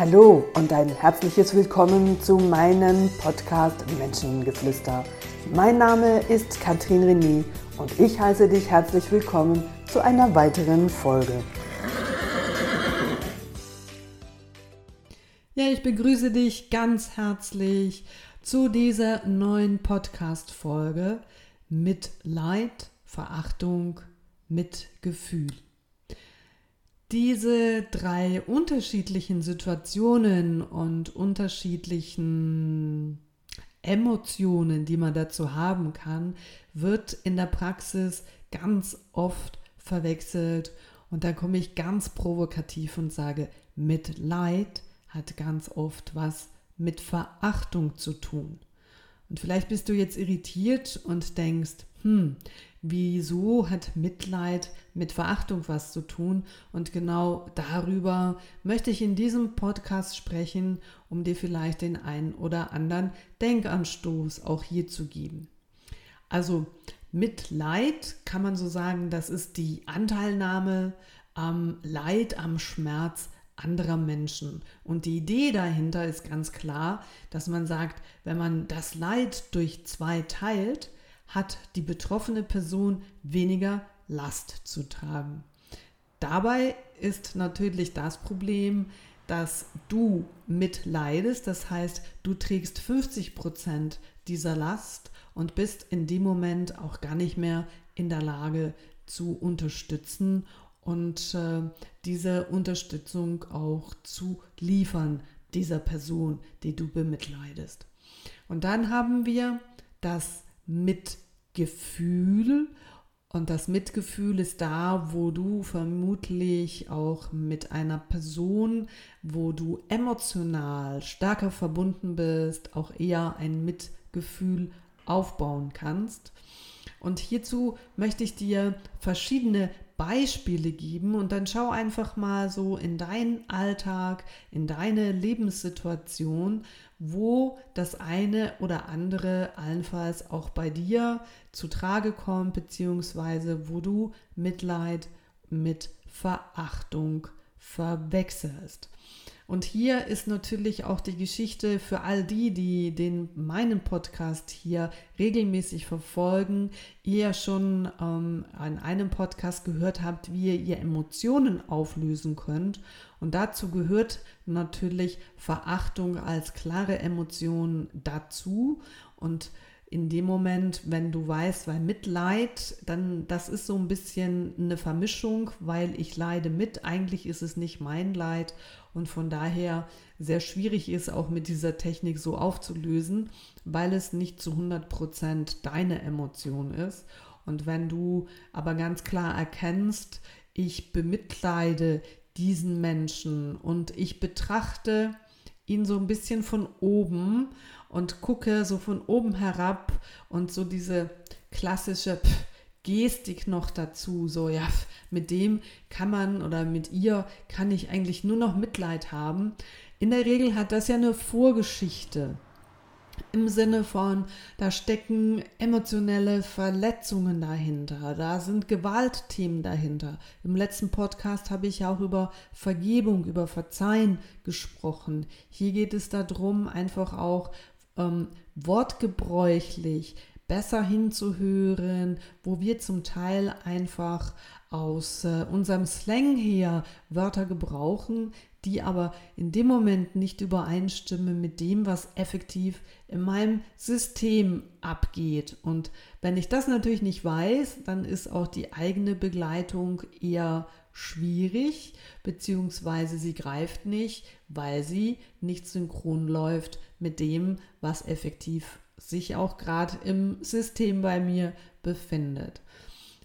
Hallo und ein herzliches Willkommen zu meinem Podcast Menschengeflüster. Mein Name ist Katrin René und ich heiße dich herzlich willkommen zu einer weiteren Folge. Ja, ich begrüße dich ganz herzlich zu dieser neuen Podcast-Folge mit Leid, Verachtung, mit Gefühl diese drei unterschiedlichen Situationen und unterschiedlichen Emotionen, die man dazu haben kann, wird in der Praxis ganz oft verwechselt. Und da komme ich ganz provokativ und sage, Mitleid hat ganz oft was mit Verachtung zu tun. Und vielleicht bist du jetzt irritiert und denkst, hm, wieso hat Mitleid mit Verachtung was zu tun? Und genau darüber möchte ich in diesem Podcast sprechen, um dir vielleicht den einen oder anderen Denkanstoß auch hier zu geben. Also Mitleid kann man so sagen, das ist die Anteilnahme am Leid, am Schmerz anderer Menschen. Und die Idee dahinter ist ganz klar, dass man sagt, wenn man das Leid durch zwei teilt, hat die betroffene Person weniger Last zu tragen. Dabei ist natürlich das Problem, dass du mitleidest, das heißt, du trägst 50 Prozent dieser Last und bist in dem Moment auch gar nicht mehr in der Lage zu unterstützen und äh, diese Unterstützung auch zu liefern dieser Person, die du bemitleidest. Und dann haben wir das Mitgefühl. Und das Mitgefühl ist da, wo du vermutlich auch mit einer Person, wo du emotional stärker verbunden bist, auch eher ein Mitgefühl aufbauen kannst. Und hierzu möchte ich dir verschiedene Beispiele geben und dann schau einfach mal so in deinen Alltag, in deine Lebenssituation, wo das eine oder andere allenfalls auch bei dir zu Trage kommt, beziehungsweise wo du Mitleid mit Verachtung verwechselst. Und hier ist natürlich auch die Geschichte für all die, die den meinen Podcast hier regelmäßig verfolgen, ihr schon ähm, an einem Podcast gehört habt, wie ihr, ihr Emotionen auflösen könnt. Und dazu gehört natürlich Verachtung als klare Emotion dazu. Und in dem Moment, wenn du weißt, weil Mitleid, dann das ist so ein bisschen eine Vermischung, weil ich leide mit, eigentlich ist es nicht mein Leid und von daher sehr schwierig ist, auch mit dieser Technik so aufzulösen, weil es nicht zu 100% deine Emotion ist. Und wenn du aber ganz klar erkennst, ich bemitleide diesen Menschen und ich betrachte ihn so ein bisschen von oben und gucke so von oben herab und so diese klassische Gestik noch dazu, so ja, mit dem kann man oder mit ihr kann ich eigentlich nur noch Mitleid haben. In der Regel hat das ja eine Vorgeschichte im Sinne von, da stecken emotionelle Verletzungen dahinter, da sind Gewaltthemen dahinter. Im letzten Podcast habe ich auch über Vergebung, über Verzeihen gesprochen. Hier geht es darum, einfach auch ähm, wortgebräuchlich besser hinzuhören, wo wir zum Teil einfach aus äh, unserem Slang her Wörter gebrauchen, die aber in dem Moment nicht übereinstimmen mit dem, was effektiv in meinem System abgeht. Und wenn ich das natürlich nicht weiß, dann ist auch die eigene Begleitung eher schwierig, beziehungsweise sie greift nicht, weil sie nicht synchron läuft mit dem, was effektiv sich auch gerade im System bei mir befindet.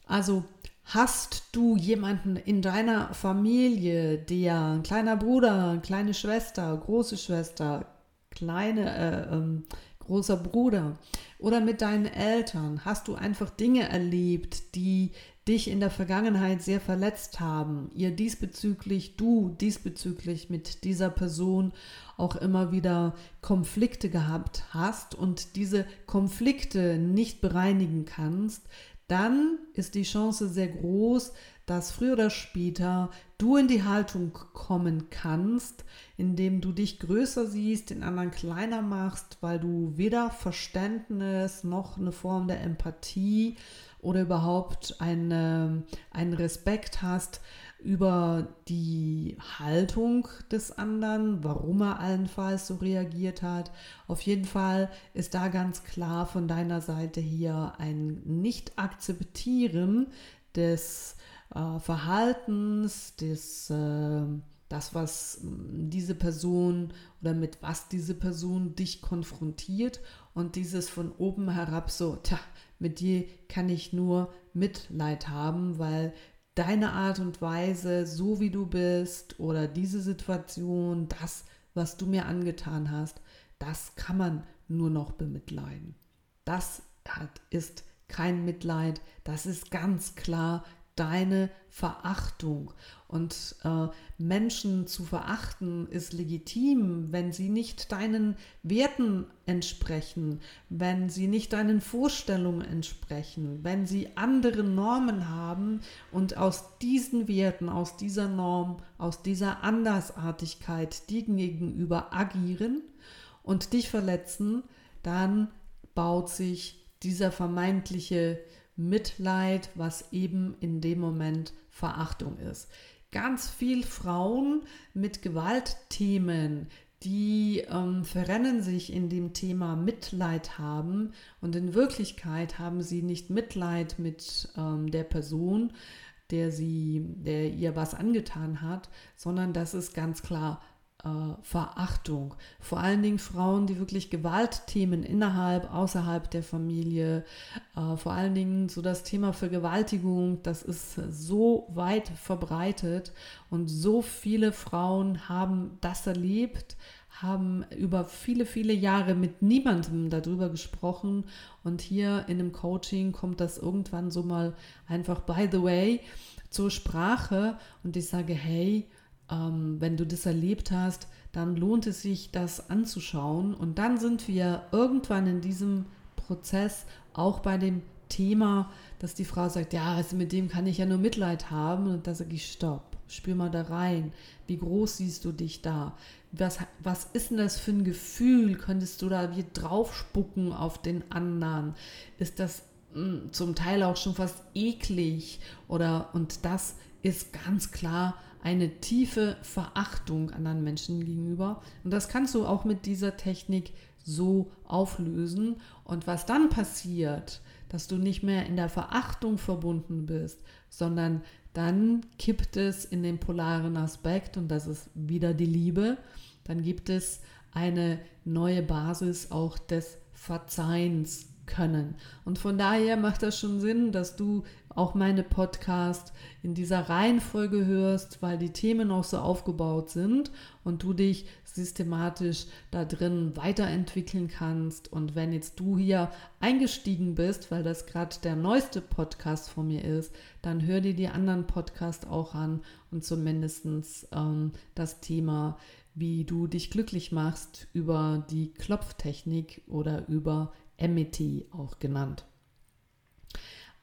Also hast du jemanden in deiner Familie, der ein kleiner Bruder, kleine Schwester, große Schwester, kleine, äh, ähm, großer Bruder oder mit deinen Eltern, hast du einfach Dinge erlebt, die dich in der Vergangenheit sehr verletzt haben, ihr diesbezüglich, du diesbezüglich mit dieser Person auch immer wieder Konflikte gehabt hast und diese Konflikte nicht bereinigen kannst, dann ist die Chance sehr groß, dass früher oder später du in die Haltung kommen kannst, indem du dich größer siehst, den anderen kleiner machst, weil du weder Verständnis noch eine Form der Empathie oder überhaupt eine, einen Respekt hast über die Haltung des anderen, warum er allenfalls so reagiert hat. Auf jeden Fall ist da ganz klar von deiner Seite hier ein Nicht-Akzeptieren des äh, Verhaltens, des, äh, das, was hm, diese Person oder mit was diese Person dich konfrontiert und dieses von oben herab so, tja, mit dir kann ich nur Mitleid haben, weil deine Art und Weise, so wie du bist oder diese Situation, das, was du mir angetan hast, das kann man nur noch bemitleiden. Das hat, ist kein Mitleid, das ist ganz klar deine Verachtung. Und äh, Menschen zu verachten ist legitim, wenn sie nicht deinen Werten entsprechen, wenn sie nicht deinen Vorstellungen entsprechen, wenn sie andere Normen haben und aus diesen Werten, aus dieser Norm, aus dieser Andersartigkeit dir gegenüber agieren und dich verletzen, dann baut sich dieser vermeintliche Mitleid, was eben in dem Moment Verachtung ist. Ganz viel Frauen mit Gewaltthemen, die ähm, verrennen sich in dem Thema Mitleid haben und in Wirklichkeit haben sie nicht Mitleid mit ähm, der Person, der sie, der ihr was angetan hat, sondern das ist ganz klar äh, Verachtung. Vor allen Dingen Frauen, die wirklich Gewaltthemen innerhalb, außerhalb der Familie, äh, vor allen Dingen so das Thema Vergewaltigung, das ist so weit verbreitet und so viele Frauen haben das erlebt, haben über viele, viele Jahre mit niemandem darüber gesprochen und hier in einem Coaching kommt das irgendwann so mal einfach by the way zur Sprache und ich sage, hey, ähm, wenn du das erlebt hast, dann lohnt es sich, das anzuschauen. Und dann sind wir irgendwann in diesem Prozess auch bei dem Thema, dass die Frau sagt, ja, also mit dem kann ich ja nur Mitleid haben. Und da sage ich, stopp, spür mal da rein. Wie groß siehst du dich da? Was, was ist denn das für ein Gefühl? Könntest du da wie draufspucken auf den anderen? Ist das mh, hm, zum Teil auch schon fast eklig? Oder, und das ist ganz klar eine tiefe Verachtung anderen Menschen gegenüber. Und das kannst du auch mit dieser Technik so auflösen. Und was dann passiert, dass du nicht mehr in der Verachtung verbunden bist, sondern dann kippt es in den polaren Aspekt und das ist wieder die Liebe. Dann gibt es eine neue Basis auch des Verzeihens können. Und von daher macht das schon Sinn, dass du auch meine Podcast in dieser Reihenfolge hörst, weil die Themen auch so aufgebaut sind und du dich systematisch da drin weiterentwickeln kannst. Und wenn jetzt du hier eingestiegen bist, weil das gerade der neueste Podcast von mir ist, dann hör dir die anderen Podcasts auch an und zumindest ähm, das Thema, wie du dich glücklich machst über die Klopftechnik oder über MET auch genannt.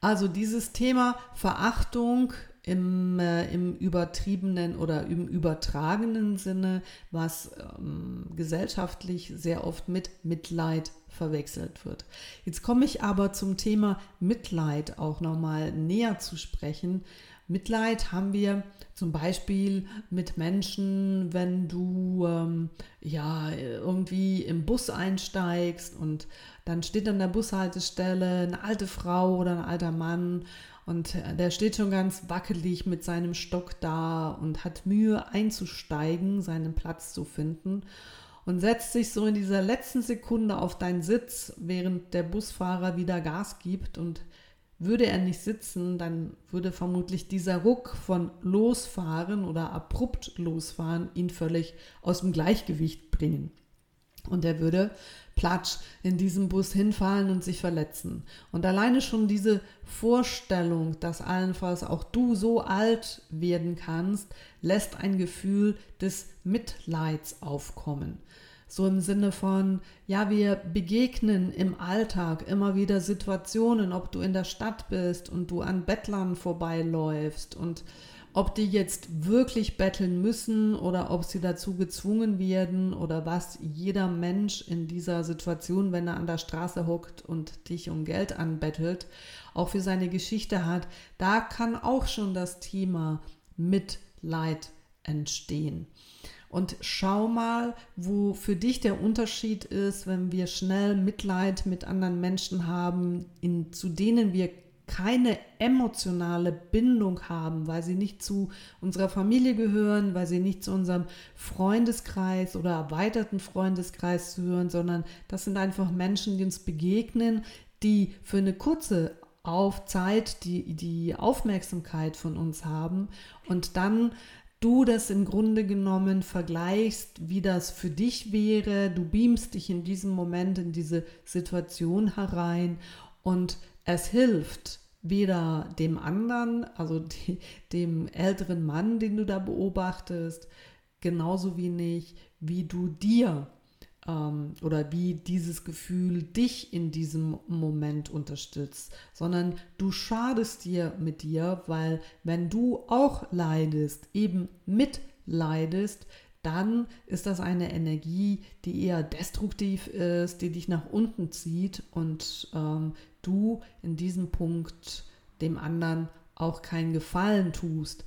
Also dieses Thema Verachtung im, äh, im übertriebenen oder im übertragenen Sinne, was ähm, gesellschaftlich sehr oft mit Mitleid verwechselt wird. Jetzt komme ich aber zum Thema Mitleid auch nochmal näher zu sprechen. Mitleid haben wir zum Beispiel mit Menschen, wenn du ähm, ja irgendwie im Bus einsteigst und dann steht an der Bushaltestelle eine alte Frau oder ein alter Mann und der steht schon ganz wackelig mit seinem Stock da und hat Mühe einzusteigen, seinen Platz zu finden und setzt sich so in dieser letzten Sekunde auf deinen Sitz, während der Busfahrer wieder Gas gibt und würde er nicht sitzen, dann würde vermutlich dieser Ruck von Losfahren oder abrupt Losfahren ihn völlig aus dem Gleichgewicht bringen. Und er würde platsch in diesem Bus hinfallen und sich verletzen. Und alleine schon diese Vorstellung, dass allenfalls auch du so alt werden kannst, lässt ein Gefühl des Mitleids aufkommen. So im Sinne von, ja, wir begegnen im Alltag immer wieder Situationen, ob du in der Stadt bist und du an Bettlern vorbeiläufst und ob die jetzt wirklich betteln müssen oder ob sie dazu gezwungen werden oder was jeder Mensch in dieser Situation, wenn er an der Straße hockt und dich um Geld anbettelt, auch für seine Geschichte hat, da kann auch schon das Thema Mitleid entstehen. Und schau mal, wo für dich der Unterschied ist, wenn wir schnell Mitleid mit anderen Menschen haben, in, zu denen wir keine emotionale Bindung haben, weil sie nicht zu unserer Familie gehören, weil sie nicht zu unserem Freundeskreis oder erweiterten Freundeskreis gehören, sondern das sind einfach Menschen, die uns begegnen, die für eine kurze auf Zeit die, die Aufmerksamkeit von uns haben. Und dann du das im Grunde genommen vergleichst, wie das für dich wäre, du beamst dich in diesem Moment in diese Situation herein und es hilft weder dem anderen, also die, dem älteren Mann, den du da beobachtest, genauso wenig wie du dir ähm, oder wie dieses Gefühl dich in diesem Moment unterstützt, sondern du schadest dir mit dir, weil wenn du auch leidest, eben mitleidest, dann ist das eine Energie, die eher destruktiv ist, die dich nach unten zieht und ähm, du in diesem Punkt dem anderen auch keinen Gefallen tust.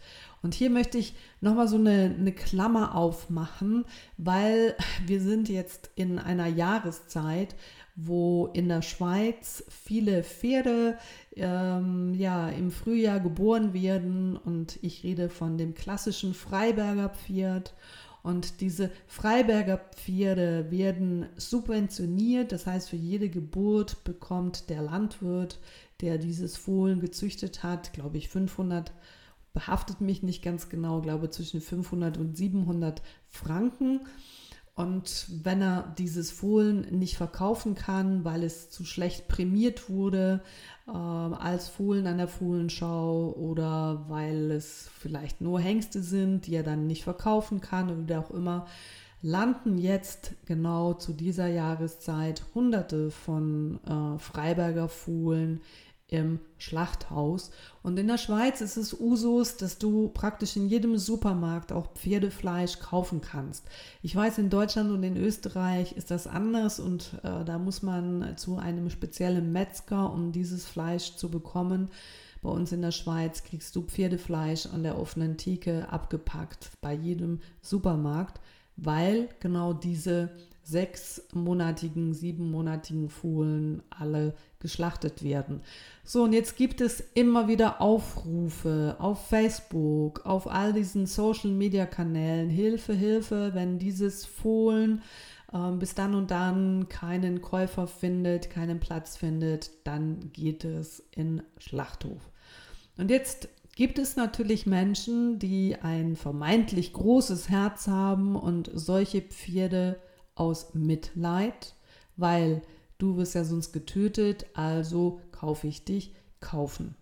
Und hier möchte ich nochmal so eine, eine Klammer aufmachen, weil wir sind jetzt in einer Jahreszeit, wo in der Schweiz viele Pferde ähm, ja, im Frühjahr geboren werden. Und ich rede von dem klassischen Freiberger Pferd. Und diese Freiberger Pferde werden subventioniert. Das heißt, für jede Geburt bekommt der Landwirt, der dieses Fohlen gezüchtet hat, glaube ich, 500 behaftet mich nicht ganz genau, glaube zwischen 500 und 700 Franken. Und wenn er dieses Fohlen nicht verkaufen kann, weil es zu schlecht prämiert wurde äh, als Fohlen an der Fohlenschau oder weil es vielleicht nur Hengste sind, die er dann nicht verkaufen kann oder wie auch immer, landen jetzt genau zu dieser Jahreszeit Hunderte von äh, Freiberger Fohlen im Schlachthaus. Und in der Schweiz ist es Usus, dass du praktisch in jedem Supermarkt auch Pferdefleisch kaufen kannst. Ich weiß, in Deutschland und in Österreich ist das anders und äh, da muss man zu einem speziellen Metzger, um dieses Fleisch zu bekommen. Bei uns in der Schweiz kriegst du Pferdefleisch an der offenen Theke abgepackt bei jedem Supermarkt, weil genau diese sechsmonatigen, siebenmonatigen Fohlen alle geschlachtet werden. So, und jetzt gibt es immer wieder Aufrufe auf Facebook, auf all diesen Social-Media-Kanälen, Hilfe, Hilfe, wenn dieses Fohlen äh, bis dann und dann keinen Käufer findet, keinen Platz findet, dann geht es in Schlachthof. Und jetzt gibt es natürlich Menschen, die ein vermeintlich großes Herz haben und solche Pferde aus Mitleid, weil du wirst ja sonst getötet, also kaufe ich dich, kaufen.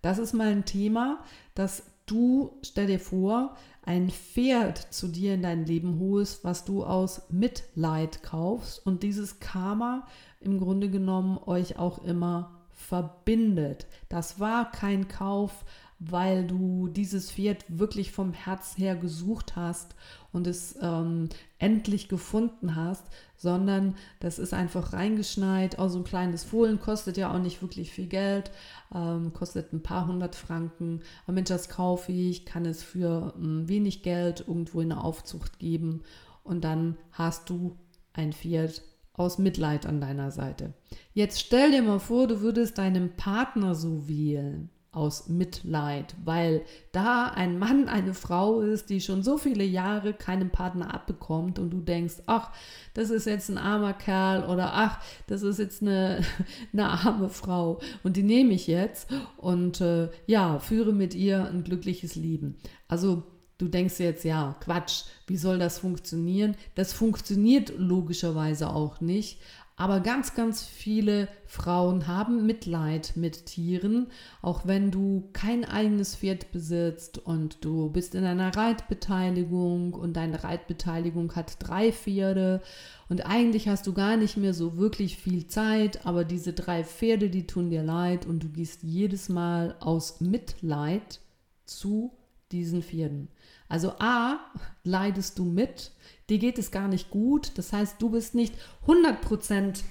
Das ist mal ein Thema, dass du, stell dir vor, ein Pferd zu dir in dein Leben holst, was du aus Mitleid kaufst und dieses Karma im Grunde genommen euch auch immer verbindet. Das war kein Kauf weil du dieses Pferd wirklich vom Herz her gesucht hast und es ähm, endlich gefunden hast, sondern das ist einfach reingeschneit. Auch so ein kleines Fohlen kostet ja auch nicht wirklich viel Geld, ähm, kostet ein paar hundert Franken. Aber Mensch, das kaufe ich, kann es für ähm, wenig Geld irgendwo in eine Aufzucht geben und dann hast du ein Pferd aus Mitleid an deiner Seite. Jetzt stell dir mal vor, du würdest deinen Partner so wählen aus Mitleid, weil da ein Mann eine Frau ist, die schon so viele Jahre keinen Partner abbekommt und du denkst, ach, das ist jetzt ein armer Kerl oder ach, das ist jetzt eine, eine arme Frau und die nehme ich jetzt und äh, ja, führe mit ihr ein glückliches Leben. Also Du denkst jetzt, ja, Quatsch, wie soll das funktionieren? Das funktioniert logischerweise auch nicht, Aber ganz, ganz viele Frauen haben Mitleid mit Tieren, auch wenn du kein eigenes Pferd besitzt und du bist in einer Reitbeteiligung und deine Reitbeteiligung hat drei Pferde und eigentlich hast du gar nicht mehr so wirklich viel Zeit, aber diese drei Pferde, die tun dir leid und du gehst jedes Mal aus Mitleid zu diesen Pferden. Also A, leidest du mit, dir geht es gar nicht gut, das heißt, du bist nicht 100%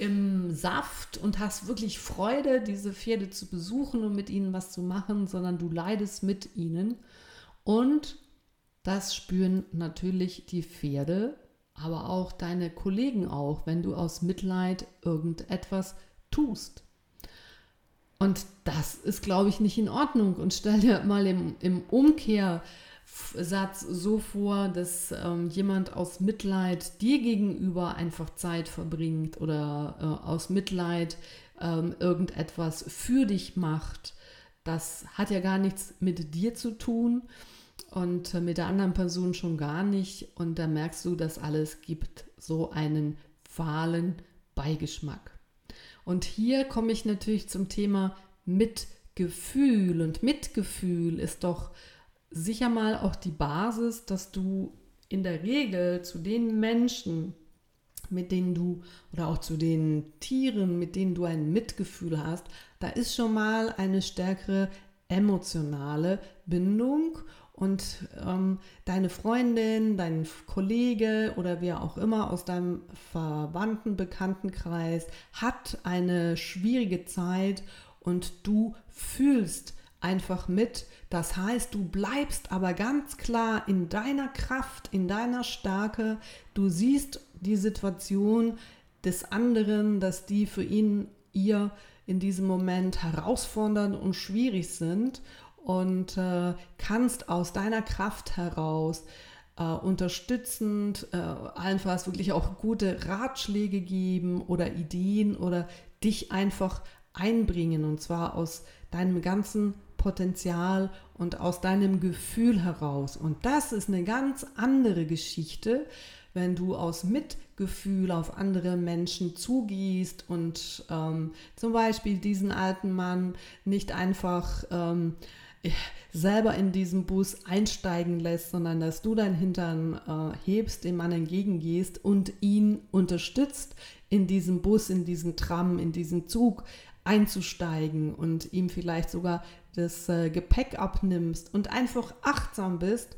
im Saft und hast wirklich Freude, diese Pferde zu besuchen und mit ihnen was zu machen, sondern du leidest mit ihnen. Und das spüren natürlich die Pferde, aber auch deine Kollegen auch, wenn du aus Mitleid irgendetwas tust. Und das ist, glaube ich, nicht in Ordnung. Und stell dir mal im, im Umkehrsatz so vor, dass ähm, jemand aus Mitleid dir gegenüber einfach Zeit verbringt oder äh, aus Mitleid ähm, irgendetwas für dich macht. Das hat ja gar nichts mit dir zu tun und äh, mit der anderen Person schon gar nicht. Und da merkst du, dass alles gibt so einen fahlen Beigeschmack. Und hier komme ich natürlich zum Thema Mitgefühl. Und Mitgefühl ist doch sicher mal auch die Basis, dass du in der Regel zu den Menschen, mit denen du oder auch zu den Tieren, mit denen du ein Mitgefühl hast, da ist schon mal eine stärkere emotionale Bindung und ähm, deine Freundin, dein Kollege oder wer auch immer aus deinem Verwandten, Bekanntenkreis hat eine schwierige Zeit und du fühlst einfach mit. Das heißt, du bleibst aber ganz klar in deiner Kraft, in deiner Stärke. Du siehst die Situation des anderen, dass die für ihn, ihr in diesem Moment herausfordernd und schwierig sind und äh, kannst aus deiner Kraft heraus äh, unterstützend, äh, allenfalls wirklich auch gute Ratschläge geben oder Ideen oder dich einfach einbringen und zwar aus deinem ganzen Potenzial und aus deinem Gefühl heraus. Und das ist eine ganz andere Geschichte, wenn du aus Mitgefühl auf andere Menschen zugehst und ähm, zum Beispiel diesen alten Mann nicht einfach ähm, selber in diesen Bus einsteigen lässt, sondern dass du dein Hintern äh, hebst, dem Mann entgegengehst und ihn unterstützt, in diesen Bus, in diesen Tram, in diesen Zug einzusteigen und ihm vielleicht sogar das äh, Gepäck abnimmst und einfach achtsam bist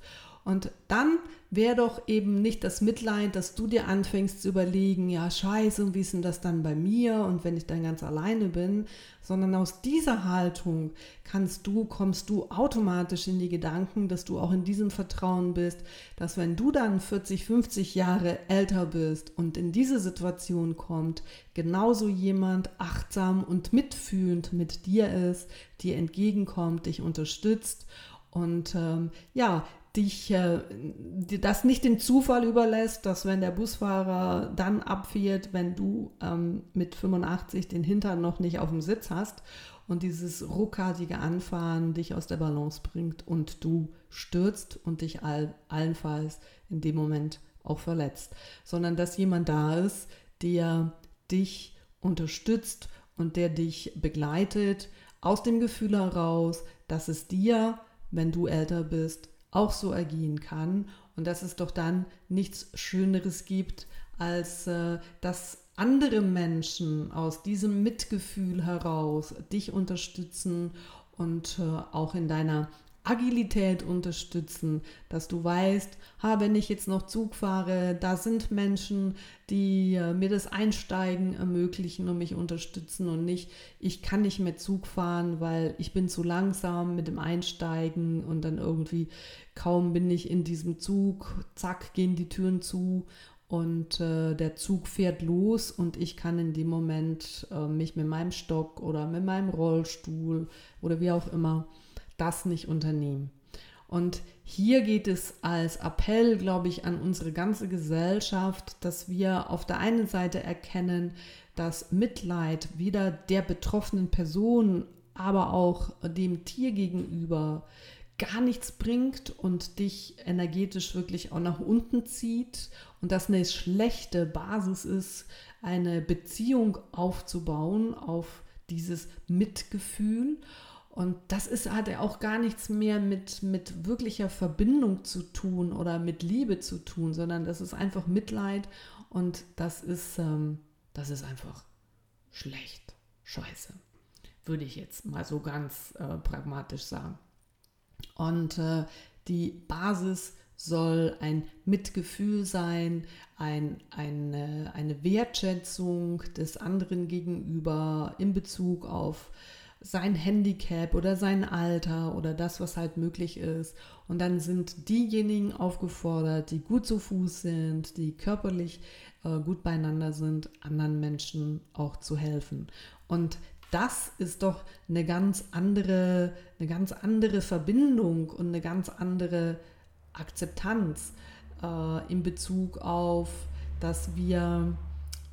und dann wäre doch eben nicht das Mitleid, dass du dir anfängst zu überlegen, ja scheiße, wie ist denn das dann bei mir und wenn ich dann ganz alleine bin, sondern aus dieser Haltung kannst du, kommst du automatisch in die Gedanken, dass du auch in diesem Vertrauen bist, dass wenn du dann 40, 50 Jahre älter bist und in diese Situation kommt, genauso jemand achtsam und mitfühlend mit dir ist, dir entgegenkommt, dich unterstützt. Und ähm, ja, dich äh, das nicht dem Zufall überlässt, dass wenn der Busfahrer dann abfährt, wenn du ähm, mit 85 den Hintern noch nicht auf dem Sitz hast und dieses ruckartige Anfahren dich aus der Balance bringt und du stürzt und dich all, allenfalls in dem Moment auch verletzt, sondern dass jemand da ist, der dich unterstützt und der dich begleitet aus dem Gefühl heraus, dass es dir, wenn du älter bist, auch so ergehen kann und dass es doch dann nichts Schöneres gibt, als äh, dass andere Menschen aus diesem Mitgefühl heraus dich unterstützen und äh, auch in deiner Agilität unterstützen, dass du weißt, ha, wenn ich jetzt noch Zug fahre, da sind Menschen, die äh, mir das Einsteigen ermöglichen und mich unterstützen und nicht, ich kann nicht mehr Zug fahren, weil ich bin zu langsam mit dem Einsteigen und dann irgendwie kaum bin ich in diesem Zug, zack, gehen die Türen zu und äh, der Zug fährt los und ich kann in dem Moment äh, mich mit meinem Stock oder mit meinem Rollstuhl oder wie auch immer das nicht unternehmen. Und hier geht es als Appell, glaube ich, an unsere ganze Gesellschaft, dass wir auf der einen Seite erkennen, dass Mitleid weder der betroffenen Person, aber auch dem Tier gegenüber gar nichts bringt und dich energetisch wirklich auch nach unten zieht und das eine schlechte Basis ist, eine Beziehung aufzubauen auf dieses Mitgefühl. Und das ist, hat ja auch gar nichts mehr mit, mit wirklicher Verbindung zu tun oder mit Liebe zu tun, sondern das ist einfach Mitleid und das ist, ähm, das ist einfach schlecht, scheiße, würde ich jetzt mal so ganz äh, pragmatisch sagen. Und äh, die Basis soll ein Mitgefühl sein, ein, eine, eine Wertschätzung des anderen gegenüber in Bezug auf sein Handicap oder sein Alter oder das, was halt möglich ist. Und dann sind diejenigen aufgefordert, die gut zu Fuß sind, die körperlich äh, gut beieinander sind, anderen Menschen auch zu helfen. Und das ist doch eine ganz andere, eine ganz andere Verbindung und eine ganz andere Akzeptanz äh, in Bezug auf, dass wir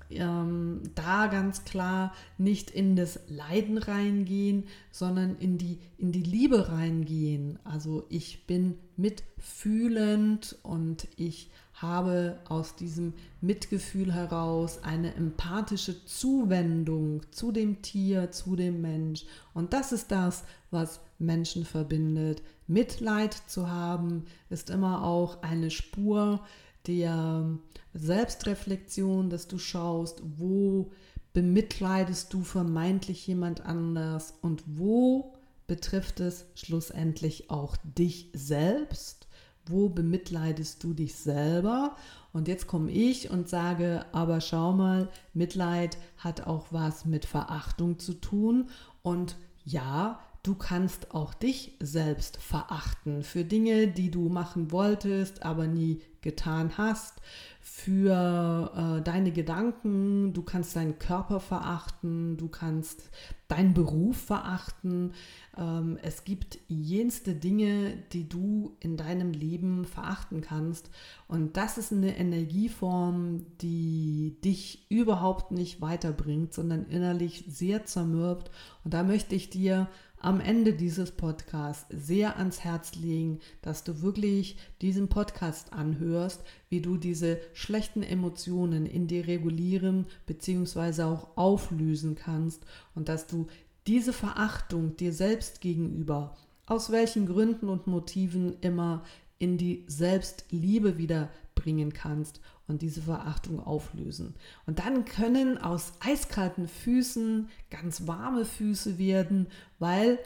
ähm, da ganz klar nicht in das Leiden reingehen, sondern in die, in die Liebe reingehen. Also ich bin mitfühlend und ich habe aus diesem Mitgefühl heraus eine empathische Zuwendung zu dem Tier, zu dem Mensch. Und das ist das, was Menschen verbindet. Mitleid zu haben, ist immer auch eine Spur der Selbstreflexion, dass du schaust, wo bemitleidest du vermeintlich jemand anders und wo betrifft es schlussendlich auch dich selbst wo bemitleidest du dich selber? Und jetzt komme ich und sage, aber schau mal, Mitleid hat auch was mit Verachtung zu tun. Und ja, du kannst auch dich selbst verachten für Dinge, die du machen wolltest, aber nie getan hast, für äh, deine Gedanken, du kannst deinen Körper verachten, du kannst deinen Beruf verachten. Ähm, es gibt jenste Dinge, die du in deinem Leben verachten kannst. Und das ist eine Energieform, die dich überhaupt nicht weiterbringt, sondern innerlich sehr zermürbt. Und da möchte ich dir am Ende dieses Podcasts sehr ans Herz legen, dass du wirklich diesen Podcast anhörst, wie du diese schlechten Emotionen in dir regulieren bzw. auch auflösen kannst und dass du diese Verachtung dir selbst gegenüber, aus welchen Gründen und Motiven immer, in die Selbstliebe wieder bringen kannst und diese Verachtung auflösen. Und dann können aus eiskalten Füßen ganz warme Füße werden, weil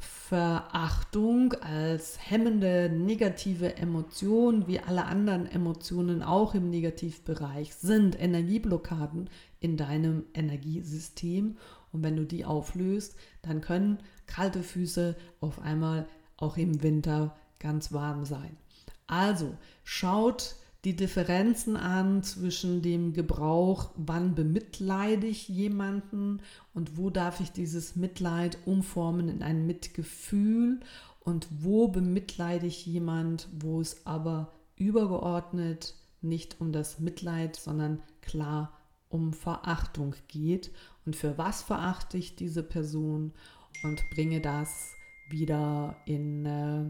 Verachtung als hemmende negative Emotion, wie alle anderen Emotionen auch im Negativbereich, sind Energieblockaden in deinem Energiesystem. Und wenn du die auflöst, dann können kalte Füße auf einmal auch im Winter ganz warm sein. Also schaut die Differenzen an zwischen dem Gebrauch, wann bemitleide ich jemanden und wo darf ich dieses Mitleid umformen in ein Mitgefühl und wo bemitleide ich jemand, wo es aber übergeordnet nicht um das Mitleid, sondern klar um Verachtung geht und für was verachte ich diese Person und bringe das wieder in, äh,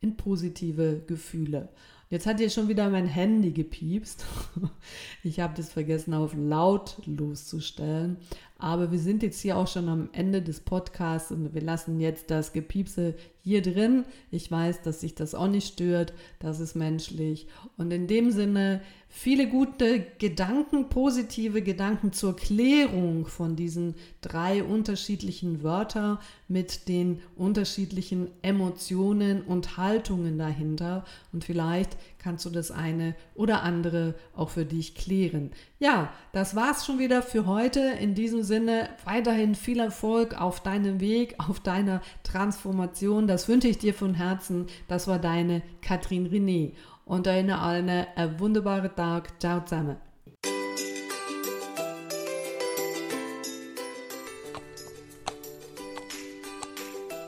in positive Gefühle. Jetzt hat hier schon wieder mein Handy gepiepst. Ich habe das vergessen auf laut loszustellen. Aber wir sind jetzt hier auch schon am Ende des Podcasts und wir lassen jetzt das Gepiepse hier drin. Ich weiß, dass sich das auch nicht stört. Das ist menschlich. Und in dem Sinne viele gute Gedanken, positive Gedanken zur Klärung von diesen drei unterschiedlichen Wörtern mit den unterschiedlichen Emotionen und Haltungen dahinter. Und vielleicht kannst du das eine oder andere auch für dich klären. Ja, das war's schon wieder für heute. In diesem Sinne weiterhin viel Erfolg auf deinem Weg, auf deiner Transformation. Das wünsche ich dir von Herzen. Das war deine Katrin René und eine, eine, einen wunderbaren Tag. Ciao zusammen.